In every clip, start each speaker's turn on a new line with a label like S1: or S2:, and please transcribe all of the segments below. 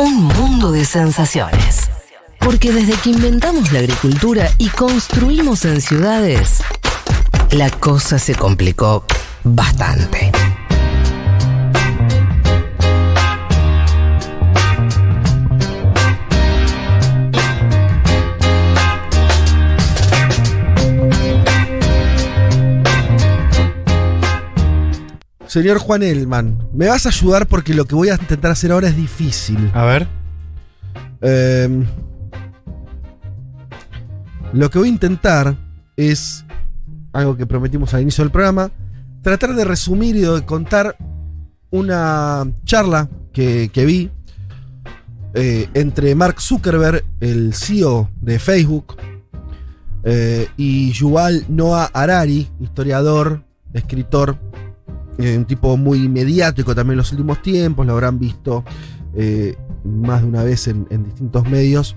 S1: Un mundo de sensaciones. Porque desde que inventamos la agricultura y construimos en ciudades, la cosa se complicó bastante.
S2: Señor Juan Elman, me vas a ayudar porque lo que voy a intentar hacer ahora es difícil.
S3: A ver.
S2: Eh, lo que voy a intentar es algo que prometimos al inicio del programa, tratar de resumir y de contar una charla que, que vi eh, entre Mark Zuckerberg, el CEO de Facebook, eh, y Yuval Noah Harari, historiador, escritor, eh, un tipo muy mediático también en los últimos tiempos, lo habrán visto eh, más de una vez en, distintos medios.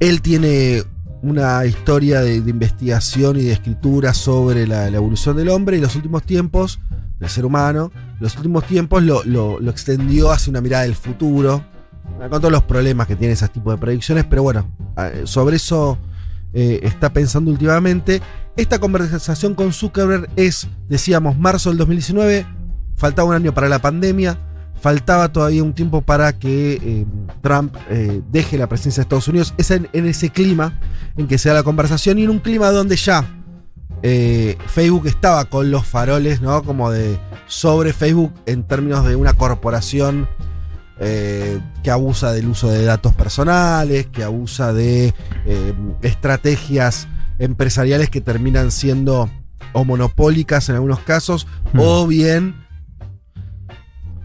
S2: Él tiene una historia de, investigación y de escritura sobre la, evolución del hombre y los últimos tiempos, del ser humano, los últimos tiempos lo, lo- lo extendió hacia una mirada del futuro, con todos los problemas que tiene ese tipo de predicciones, pero bueno, sobre eso eh, está pensando últimamente. Esta conversación con Zuckerberg es, decíamos, marzo del 2019, faltaba un año para la pandemia, faltaba todavía un tiempo para que eh, Trump eh, deje la presidencia de Estados Unidos. Es en, ese clima en que se da la conversación y en un clima donde ya Facebook estaba con los faroles, ¿no? Como de sobre Facebook en términos de una corporación eh, que abusa del uso de datos personales, que abusa de eh, estrategias empresariales que terminan siendo o monopólicas en algunos casos,
S3: Hmm.
S2: o bien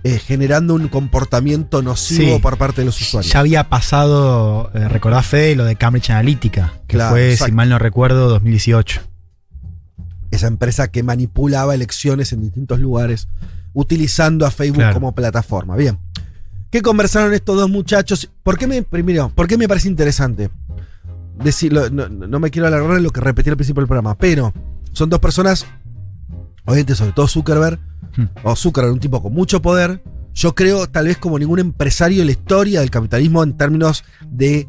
S2: eh, generando un comportamiento nocivo
S3: Sí.
S2: por parte de los usuarios.
S3: Ya había pasado, eh, recordás Fede, lo de Cambridge Analytica, que
S2: Claro,
S3: fue,
S2: exacto.
S3: si mal no recuerdo, 2018.
S2: Esa empresa que manipulaba elecciones en distintos lugares, utilizando a Facebook
S3: Claro.
S2: como plataforma. Bien. ¿Qué conversaron estos dos muchachos? ¿Por qué me, primero, ¿por qué me parece interesante? Decirlo, no, me quiero alargar en lo que repetí al principio del programa, pero son dos personas, obviamente sobre todo Zuckerberg,
S3: Hmm.
S2: o Zuckerberg, un tipo con mucho poder, yo creo tal vez como ningún empresario en la historia del capitalismo en términos de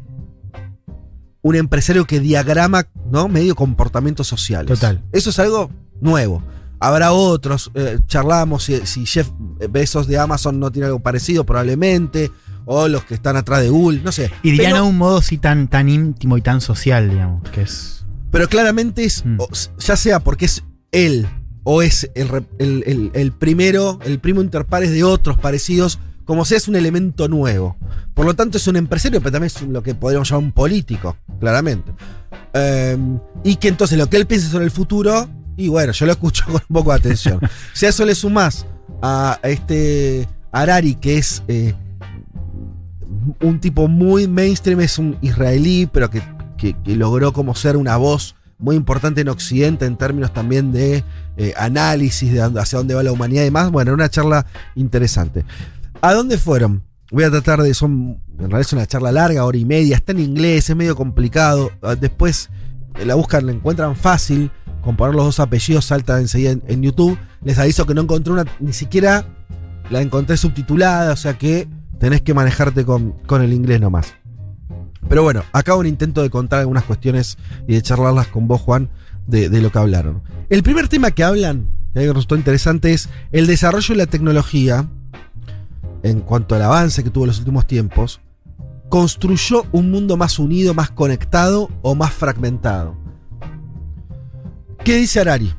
S2: un empresario que diagrama ¿no? medio comportamientos sociales.
S3: Total.
S2: Eso es algo nuevo. Habrá otros, eh, charlamos si, si Jeff Bezos de Amazon no tiene algo parecido, probablemente, o los que están atrás de Google, no sé.
S3: Y dirían a un modo así tan, tan íntimo y tan social, digamos, que es...
S2: Pero claramente es,
S3: Mm.
S2: ya sea porque es él o es el, el- el- el primero, el primo interpares de otros parecidos, como sea es un elemento nuevo. Por lo tanto es un empresario, pero también es lo que podríamos llamar un político, claramente. Eh, y que entonces lo que él piensa sobre el futuro, y bueno, yo lo escucho con un poco de atención. si a eso le sumás a este Harari, que es eh, un tipo muy mainstream, es un israelí, pero que, que- logró como ser una voz muy importante en Occidente en términos también de eh, análisis de hacia dónde va la humanidad y demás. Bueno, una charla interesante. ¿A dónde fueron? Voy a tratar de. Son, en realidad es una charla larga, hora y media. Está en inglés, es medio complicado. Ah, Después la buscan, la encuentran fácil. Con poner los dos apellidos salta enseguida en, YouTube. Les aviso que no encontré una. Ni siquiera la encontré subtitulada. O sea que tenés que manejarte con, con el inglés nomás. Pero bueno, acá un intento de contar algunas cuestiones y de charlarlas con vos, Juan, de, de lo que hablaron. El primer tema que hablan, que resultó interesante, es el desarrollo de la tecnología, en cuanto al avance que tuvo en los últimos tiempos, construyó un mundo más unido, más conectado o más fragmentado. ¿Qué dice Harari?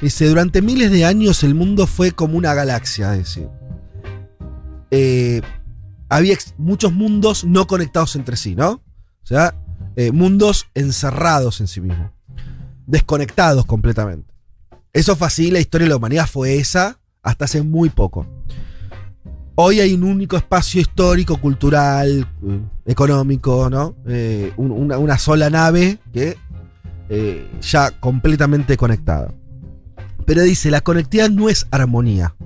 S2: Dice, durante miles de años el mundo fue como una galaxia, es. Eh, había muchos mundos no conectados entre sí, ¿no? O sea, eh, mundos encerrados en sí mismos, desconectados completamente. Eso fue así, la historia de la humanidad fue esa hasta hace muy poco. Hoy hay un único espacio histórico, cultural, eh, económico, ¿no? Eh, un- una, sola nave que eh, ya completamente conectada. Pero dice, la conectividad no es armonía.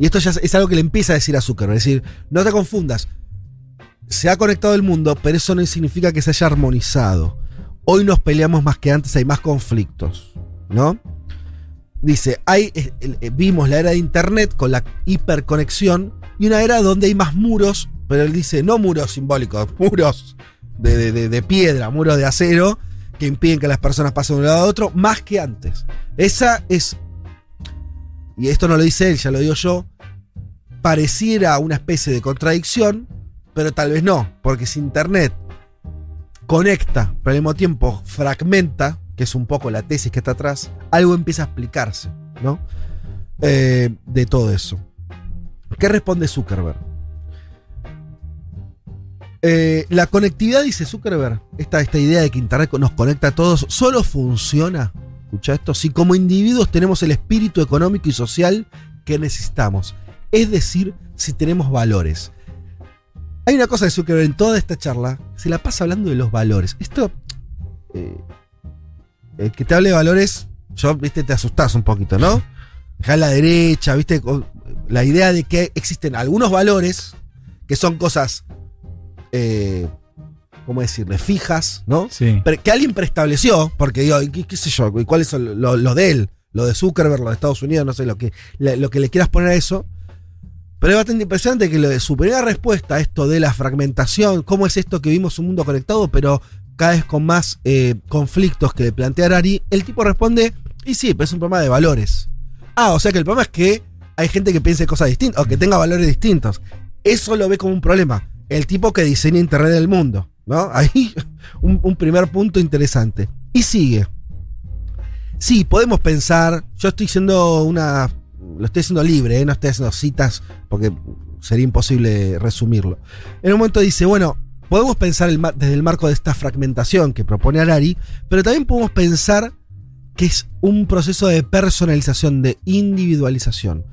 S2: Y esto ya es- es algo que le empieza a decir a Zuckerberg. Es decir, no te confundas. Se ha conectado el mundo, pero eso no significa que se haya armonizado. Hoy nos peleamos más que antes, hay más conflictos. ¿No? Dice, eh, eh, vimos la era de Internet con la hiperconexión y una era donde hay más muros, pero él dice, no muros simbólicos, muros de- de- de piedra, muros de acero, que impiden que las personas pasen de un lado a otro, más que antes. Esa es, y esto no lo dice él, ya lo digo yo, pareciera una especie de contradicción, pero tal vez no, porque si Internet conecta, pero al mismo tiempo fragmenta, es un poco la tesis que está atrás, algo empieza a explicarse, ¿no? Eh, de todo eso. ¿Qué responde Zuckerberg? Eh, la conectividad, dice Zuckerberg, esta, esta idea de que Internet nos conecta a todos, solo funciona, escucha esto, si como individuos tenemos el espíritu económico y social que necesitamos. Es decir, si tenemos valores. Hay una cosa de Zuckerberg en toda esta charla, se la pasa hablando de los valores. Esto, eh, el que te hable de valores, yo, viste, te asustás un poquito, ¿no? Dejar la derecha, viste, la idea de que existen algunos valores que son cosas, eh, ¿cómo decirle? Fijas, ¿no?
S3: Sí.
S2: Que alguien preestableció, porque digo, ¿qué, qué sé yo? ¿Cuáles son lo, lo de él? Lo de Zuckerberg, lo de Estados Unidos, no sé, lo que, lo que le quieras poner a eso. Pero es bastante impresionante que lo de su primera respuesta a esto de la fragmentación, cómo es esto que vimos un mundo conectado, pero cada vez con más eh, conflictos que le plantea Arari, el tipo responde, y sí, pero es un problema de valores. Ah, o sea que el problema es que hay gente que piense cosas distintas, o que tenga valores distintos. Eso lo ve como un problema. El tipo que diseña Internet del mundo, ¿no? Ahí un, un primer punto interesante. Y sigue. Sí, podemos pensar, yo estoy siendo una, lo estoy haciendo libre, ¿eh? no estoy haciendo citas porque sería imposible resumirlo. En un momento dice, bueno, podemos pensar desde el marco de esta fragmentación que propone Arari, pero también podemos pensar que es un proceso de personalización, de individualización.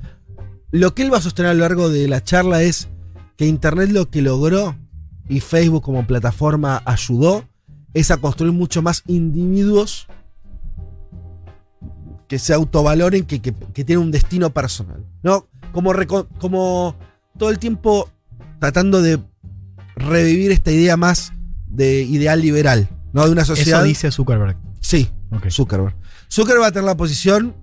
S2: Lo que él va a sostener a lo largo de la charla es que Internet lo que logró y Facebook como plataforma ayudó es a construir mucho más individuos que se autovaloren, que, que, que tienen un destino personal. ¿no? Como, como todo el tiempo tratando de revivir esta idea más de ideal liberal, ¿no? De una sociedad.
S3: Eso dice Zuckerberg.
S2: Sí,
S3: Ok.
S2: Zuckerberg. Zuckerberg va a tener la posición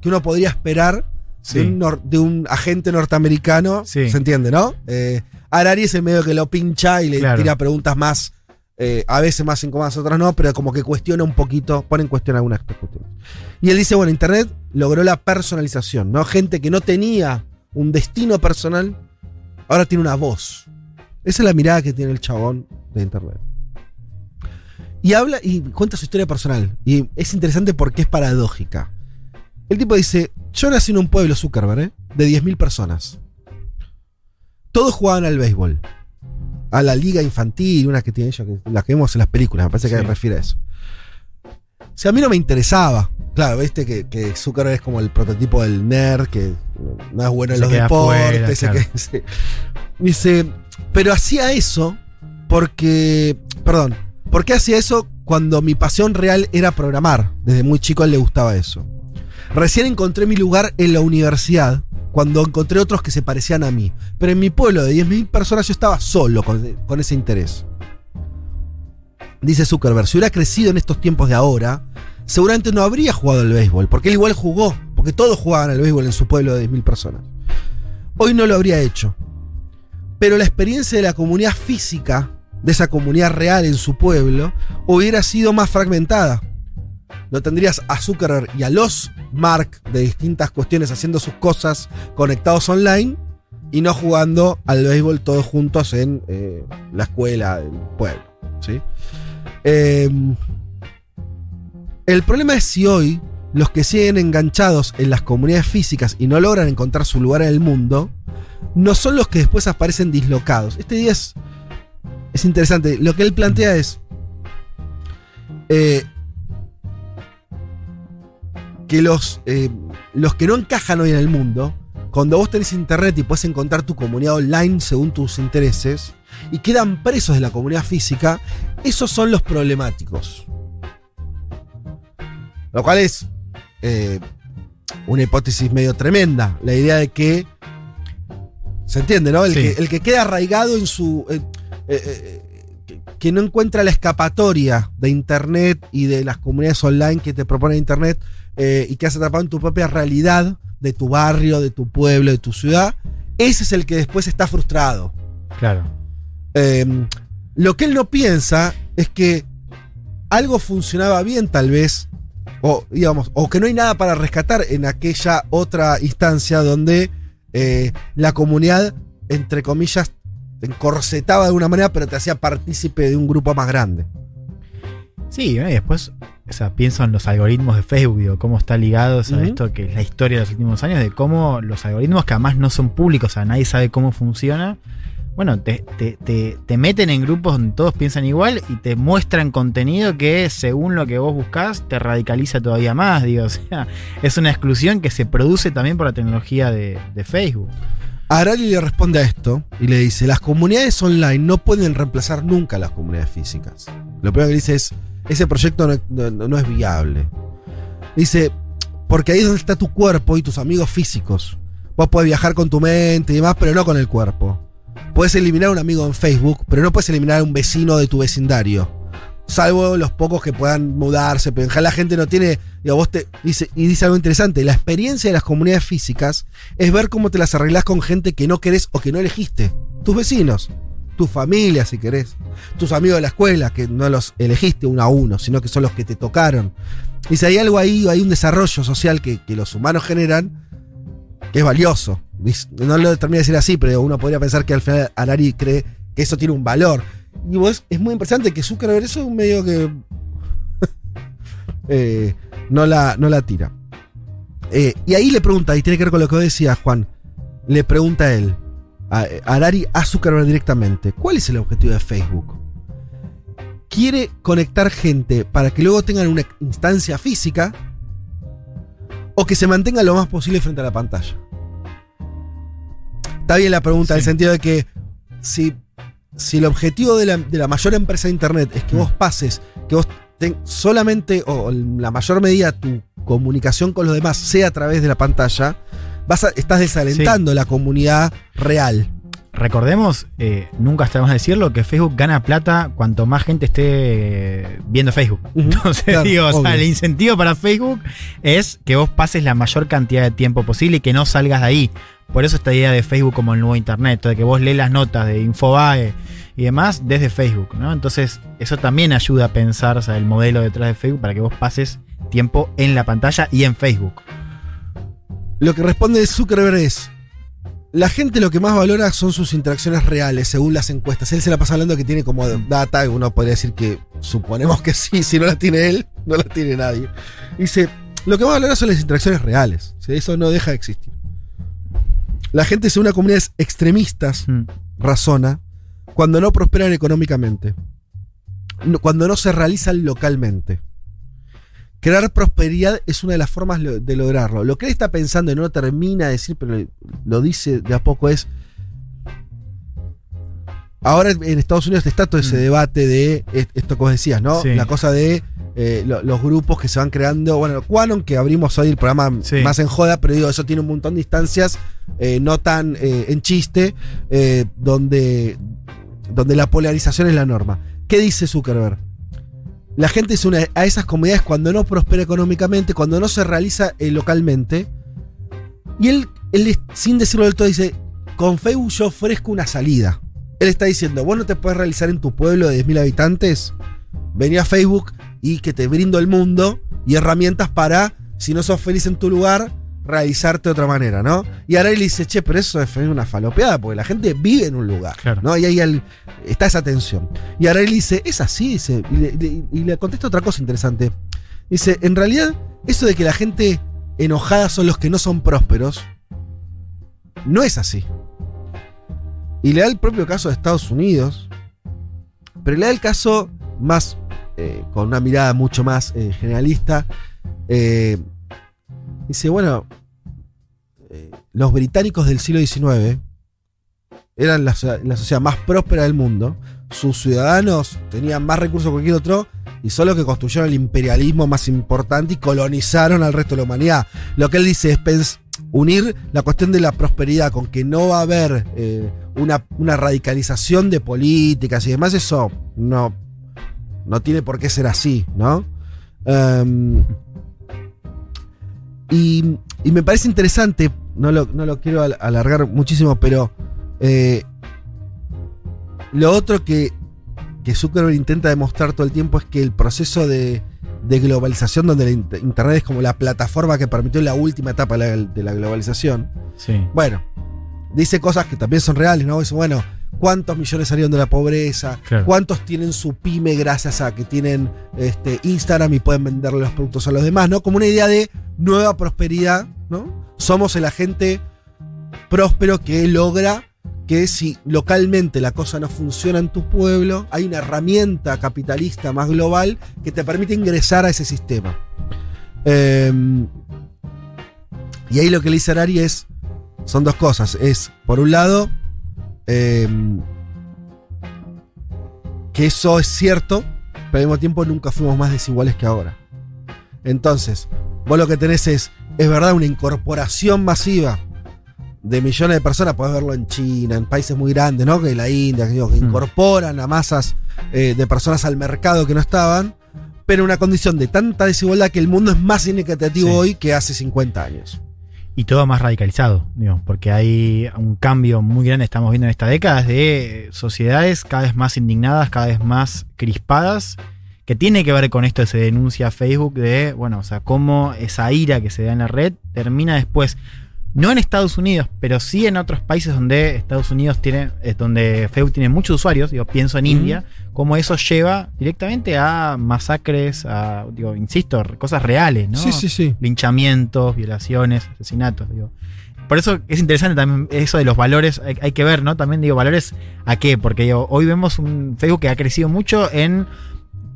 S2: que uno podría esperar
S3: Sí.
S2: de, un nor- de un agente norteamericano.
S3: Sí.
S2: ¿Se entiende, no? Eh, Arari es el medio que lo pincha y le
S3: Claro.
S2: tira preguntas más, eh, a veces más incómodas, otras no, pero como que cuestiona un poquito, pone en cuestión algunas cuestiones. Y él dice, bueno, Internet logró la personalización, ¿no? Gente que no tenía un destino personal, ahora tiene una voz. Esa es la mirada que tiene el chabón de Internet. Y habla y cuenta su historia personal. Y es interesante porque es paradójica. El tipo dice, yo nací en un pueblo, Zuckerberg, ¿eh? de 10.000 personas. Todos jugaban al béisbol. A la liga infantil, una que tiene ella, que, la que vemos en las películas, me parece que
S3: Sí.
S2: refiere a eso. O sea, a mí no me interesaba. Claro, viste que, que Zuckerberg es como el prototipo del nerd, que no es bueno en
S3: Se
S2: los deportes.
S3: afuera,
S2: se
S3: claro.
S2: que- se- Dice, pero hacía eso porque, perdón, ¿por qué hacía eso cuando mi pasión real era programar? Desde muy chico a él le gustaba eso. Recién encontré mi lugar en la universidad, cuando encontré otros que se parecían a mí. Pero en mi pueblo de 10.000 personas yo estaba solo con, con ese interés. Dice Zuckerberg, si hubiera crecido en estos tiempos de ahora, seguramente no habría jugado al béisbol, porque él igual jugó, porque todos jugaban al béisbol en su pueblo de 10.000 personas. Hoy no lo habría hecho. Pero la experiencia de la comunidad física, de esa comunidad real en su pueblo, hubiera sido más fragmentada. No tendrías a Zuckerberg y a los Mark de distintas cuestiones haciendo sus cosas conectados online y no jugando al béisbol todos juntos en eh, la escuela del pueblo. ¿sí? Eh, el problema es si hoy los que siguen enganchados en las comunidades físicas y no logran encontrar su lugar en el mundo, no son los que después aparecen dislocados. Este día es, es interesante. Lo que él plantea es eh, que los, eh, los que no encajan hoy en el mundo, cuando vos tenés internet y puedes encontrar tu comunidad online según tus intereses, y quedan presos de la comunidad física, esos son los problemáticos. Lo cual es eh, una hipótesis medio tremenda. La idea de que. ¿Se entiende, no? El,
S3: Sí.
S2: que, el que queda arraigado en su. eh, eh, que, que no encuentra la escapatoria de Internet y de las comunidades online que te propone Internet, y quedas atrapado en tu propia realidad de tu barrio, de tu pueblo, de tu ciudad, ese es el que después está frustrado.
S3: Claro.
S2: Eh, lo que él no piensa es que algo funcionaba bien tal vez, o digamos, o que no hay nada para rescatar en aquella otra instancia donde eh, la comunidad, entre comillas, te encorsetaba de alguna manera, pero te hacía partícipe de un grupo más grande.
S3: Sí, y después, o sea, pienso en los algoritmos de Facebook, digo, cómo está ligado o sea,
S2: Ujú.
S3: esto que es la historia de los últimos años, de cómo los algoritmos que además no son públicos, o sea, nadie sabe cómo funciona, bueno, te, te- te- te meten en grupos donde todos piensan igual y te muestran contenido que según lo que vos buscás te radicaliza todavía más, digo, o sea, es una exclusión que se produce también por la tecnología de, de Facebook.
S2: Arali le responde a esto y le dice, las comunidades online no pueden reemplazar nunca las comunidades físicas. Lo primero que dice es, ese proyecto no, no- no es viable. Dice, porque ahí es donde está tu cuerpo y tus amigos físicos. Vos podés viajar con tu mente y demás, pero no con el cuerpo. Puedes eliminar a un amigo en Facebook, pero no puedes eliminar a un vecino de tu vecindario. Salvo los pocos que puedan mudarse, pero en general la gente no tiene. Digo, vos te, dice, y dice algo interesante: la experiencia de las comunidades físicas es ver cómo te las arreglás con gente que no querés o que no elegiste. Tus vecinos, tu familia, si querés. Tus amigos de la escuela, que no los elegiste uno a uno, sino que son los que te tocaron. Dice, hay algo ahí, hay un desarrollo social que los humanos generan que es valioso. No lo termina de decir así, pero uno podría pensar que al final Arari cree que eso tiene un valor. Y vos, es muy impresionante que Zuckerberg eso es un medio que eh, no, la, no la tira. Eh, y ahí le pregunta, y tiene que ver con lo que vos decías, Juan, le pregunta a él, a, a Zuckerberg directamente, ¿cuál es el objetivo de Facebook? ¿Quiere conectar gente para que luego tengan una instancia física o que se mantenga lo más posible frente a la pantalla? Está bien la pregunta, en el sentido de que si, si el objetivo de la, de la mayor empresa de Internet es que
S3: Mm.
S2: vos pases, que vos ten- solamente o en la mayor medida tu comunicación con los demás sea a través de la pantalla, vas a- estás desalentando la comunidad real.
S3: Recordemos, eh, nunca está más decirlo, que Facebook gana plata cuanto más gente esté viendo Facebook. Entonces,
S2: claro,
S3: digo, o sea,
S2: obvio.
S3: el incentivo para Facebook es que vos pases la mayor cantidad de tiempo posible y que no salgas de ahí. Por eso esta idea de Facebook como el nuevo Internet, de que vos lees las notas de Infobae y demás desde Facebook, ¿no? Entonces, eso también ayuda a pensar o sea, el modelo detrás de Facebook para que vos pases tiempo en la pantalla y en Facebook.
S2: Lo que responde Zuckerberg es, la gente lo que más valora son sus interacciones reales, según las encuestas. Él se la pasa hablando que tiene como data, uno podría decir que suponemos que sí, si no la tiene él, no la tiene nadie. Dice, lo que más valora son las interacciones reales, sea, eso no deja de existir. La gente se une a comunidades extremistas,
S3: Mm.
S2: razona, cuando no prosperan económicamente, cuando no se realizan localmente. Crear prosperidad es una de las formas de lograrlo. Lo que él está pensando y no lo termina de decir, pero lo dice de a poco es. Ahora en Estados Unidos está todo ese
S3: Mm.
S2: debate de est- esto que vos decías, ¿no?
S3: Sí.
S2: La cosa de eh, lo- los grupos que se van creando. Bueno, Quanon, que abrimos hoy el programa
S3: Sí.
S2: más en joda, pero digo, eso tiene un montón de instancias eh, no tan eh, en chiste, donde, donde la polarización es la norma. ¿Qué dice Zuckerberg? La gente se une a esas comunidades cuando no prospera económicamente, cuando no se realiza eh, localmente. Y él, él, sin decirlo del todo, dice, con Facebook yo ofrezco una salida. Él está diciendo, vos no te puedes realizar en tu pueblo de 10.000 habitantes, vení a Facebook y que te brindo el mundo y herramientas para, si no sos feliz en tu lugar, realizarte de otra manera, ¿no? Y ahora él dice, che, pero eso es una falopeada, porque la gente vive en un lugar,
S3: Claro.
S2: ¿no? Y ahí el- está esa tensión. Y ahora él dice, es así, dice, y le, le- y le contesta otra cosa interesante. Dice, en realidad, eso de que la gente enojada son los que no son prósperos, no es así. Y le da el propio caso de Estados Unidos, pero le da el caso más, eh, con una mirada mucho más eh, generalista. eh, dice, bueno, eh, los británicos del siglo XIX eran la, so- la sociedad más próspera del mundo, sus ciudadanos tenían más recursos que cualquier otro, y son los que construyeron el imperialismo más importante y colonizaron al resto de la humanidad. Lo que él dice es pens- unir la cuestión de la prosperidad con que no va a haber eh, una, una radicalización de políticas y demás, eso no, no tiene por qué ser así, ¿no? Em, Y, y me parece interesante, no lo, no lo quiero al- alargar muchísimo, pero eh, lo otro que, que Zuckerberg intenta demostrar todo el tiempo es que el proceso de, de globalización, donde la int- Internet es como la plataforma que permitió la última etapa de la, de la globalización,
S3: Sí.
S2: bueno, dice cosas que también son reales, ¿no? Dice, bueno, ¿cuántos millones salieron de la pobreza?
S3: Claro.
S2: ¿Cuántos tienen su pyme gracias a que tienen este, Instagram y pueden venderle los productos a los demás, ¿no? Como una idea de nueva prosperidad, ¿no? Somos el agente próspero que logra que si localmente la cosa no funciona en tu pueblo, hay una herramienta capitalista más global que te permite ingresar a ese sistema. Em, y ahí lo que le dice Arari es, son dos cosas. Es, por un lado, em, que eso es cierto, pero al mismo tiempo nunca fuimos más desiguales que ahora. Entonces, vos lo que tenés es, es verdad, una incorporación masiva de millones de personas, podés verlo en China, en países muy grandes, ¿no? Que la India, que, digo, que
S3: Mm.
S2: incorporan a masas eh, de personas al mercado que no estaban, pero en una condición de tanta desigualdad que el mundo es más inequitativo
S3: Sí.
S2: hoy que hace 50 años.
S3: Y todo más radicalizado, digo, porque hay un cambio muy grande, estamos viendo en esta década, de sociedades cada vez más indignadas, cada vez más crispadas, que tiene que ver con esto se denuncia Facebook de, bueno, o sea, cómo esa ira que se da en la red termina después, no en Estados Unidos, pero sí en otros países donde Estados Unidos tiene, eh, donde Facebook tiene muchos usuarios, digo, pienso en. India, cómo eso lleva directamente a masacres, a, digo, insisto, cosas reales, ¿no?
S2: Sí, sí, sí.
S3: linchamientos, violaciones, asesinatos, digo. Por eso es interesante también eso de los valores, hay, hay que ver, ¿no? También digo, valores a qué, porque digo, hoy vemos un Facebook que ha crecido mucho en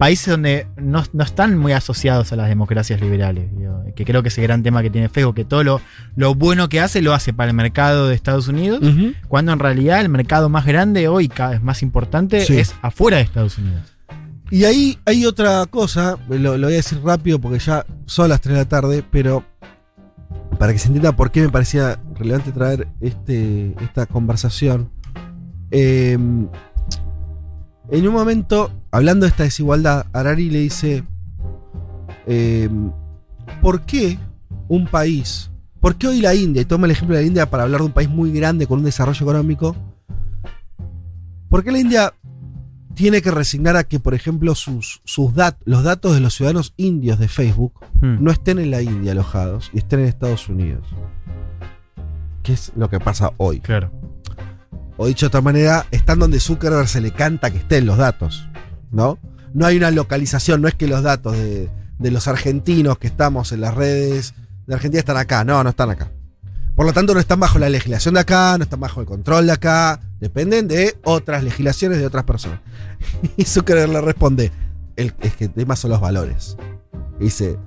S3: países donde no, no están muy asociados a las democracias liberales, digo, que creo que ese gran tema que tiene Facebook, que todo lo, lo bueno que hace lo hace para el mercado de Estados Unidos, cuando en realidad el mercado más grande hoy, cada vez más importante,
S2: Sí.
S3: es afuera de Estados Unidos.
S2: Y ahí hay otra cosa, lo, lo voy a decir rápido porque ya son las 3 de la tarde, pero para que se entienda por qué me parecía relevante traer este, esta conversación. Eh, en un momento, hablando de esta desigualdad, Arari le dice, eh, ¿por qué un país, por qué hoy la India, y toma el ejemplo de la India para hablar de un país muy grande con un desarrollo económico, ¿por qué la India tiene que resignar a que, por ejemplo, sus, sus dat- los datos de los ciudadanos indios de Facebook
S3: Hmm.
S2: no estén en la India alojados y estén en Estados Unidos? ¿Qué es lo que pasa hoy?
S3: Claro.
S2: O dicho de otra manera, están donde Zuckerberg se le canta que estén los datos, ¿no? No hay una localización, no es que los datos de, los argentinos que estamos en las redes de Argentina están acá, no, no están acá. Por lo tanto, no están bajo la legislación de acá, no están bajo el control de acá, dependen de otras legislaciones de otras personas. Y Zuckerberg le responde, el, es que el tema son los valores. Dice,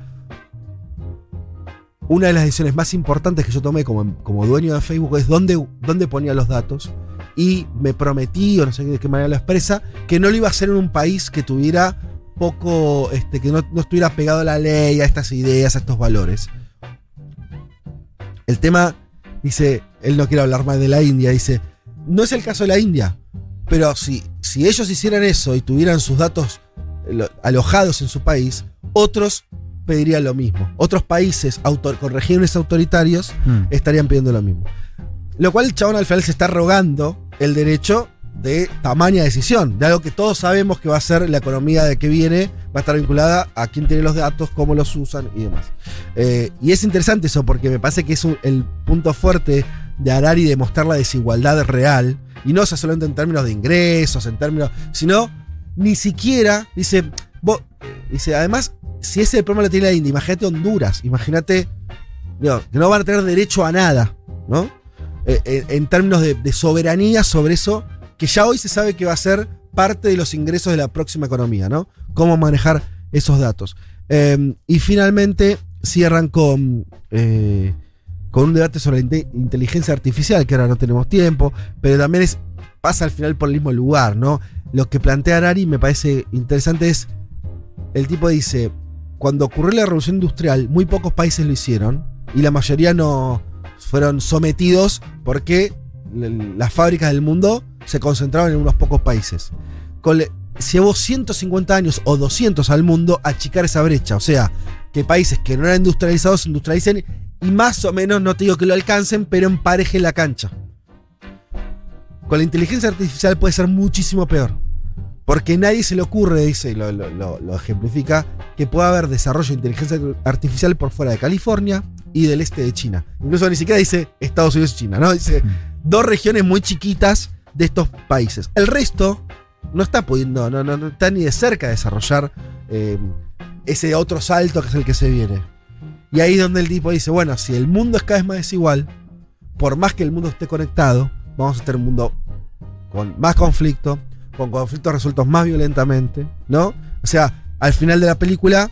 S2: una de las decisiones más importantes que yo tomé como, como dueño de Facebook es dónde, dónde ponía los datos. Y me prometí, o no sé de qué manera lo expresa, que no lo iba a hacer en un país que tuviera poco, este, que no, no estuviera pegado a la ley, a estas ideas, a estos valores. El tema, dice, él no quiere hablar más de la India, dice, no es el caso de la India, pero si, si ellos hicieran eso y tuvieran sus datos eh, lo- alojados en su país, otros pedirían lo mismo. Otros países autor- con regímenes autoritarios
S3: Hmm.
S2: estarían pidiendo lo mismo. Lo cual el chabón al final se está rogando el derecho de tamaña decisión, de algo que todos sabemos que va a ser la economía de que viene, va a estar vinculada a quién tiene los datos, cómo los usan y demás. Eh, y es interesante eso porque me parece que es el punto fuerte de Harari de mostrar la desigualdad real, y no solamente en términos de ingresos, en términos, sino ni siquiera, dice, vos- eh, dice, además, si ese problema lo tiene la India, imagínate Honduras, imagínate, que no van a tener derecho a nada, ¿no? Eh, eh, en términos de, soberanía sobre eso, que ya hoy se sabe que va a ser parte de los ingresos de la próxima economía, ¿no? Cómo manejar esos datos. Eh, y finalmente cierran con, eh, con un debate sobre la inte- inteligencia artificial, que ahora no tenemos tiempo, pero también es, pasa al final por el mismo lugar, ¿no? Lo que plantea Arari me parece interesante es, el tipo dice, cuando ocurrió la revolución industrial, muy pocos países lo hicieron y la mayoría no fueron sometidos porque las fábricas del mundo se concentraban en unos pocos países. Con le- llevó 150 años o 200 al mundo a achicar esa brecha, o sea, que países que no eran industrializados se industrialicen y más o menos, no te digo que lo alcancen, pero emparejen la cancha. Con la inteligencia artificial puede ser muchísimo peor. Porque nadie se le ocurre, dice, y lo ejemplifica, que pueda haber desarrollo de inteligencia artificial por fuera de California y del este de China. Incluso ni siquiera dice Estados Unidos y China, ¿no? Dice dos regiones muy chiquitas de estos países. El resto no está pudiendo, no, no, no está ni de cerca de desarrollar eh, ese otro salto que es el que se viene. Y ahí es donde el tipo dice, bueno, si el mundo es cada vez más desigual, por más que el mundo esté conectado, vamos a tener un mundo con más conflicto, con conflictos resueltos más violentamente, ¿no? O sea, al final de la película,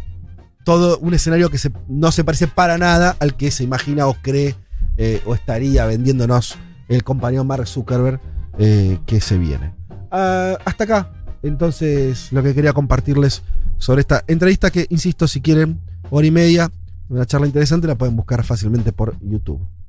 S2: todo un escenario que no se parece para nada al que se imagina o cree eh, o estaría vendiéndonos el compañero Mark Zuckerberg eh, que se viene. Ah, hasta acá, entonces, lo que quería compartirles sobre esta entrevista que, insisto, si quieren, hora y media, una charla interesante, la pueden buscar fácilmente por YouTube.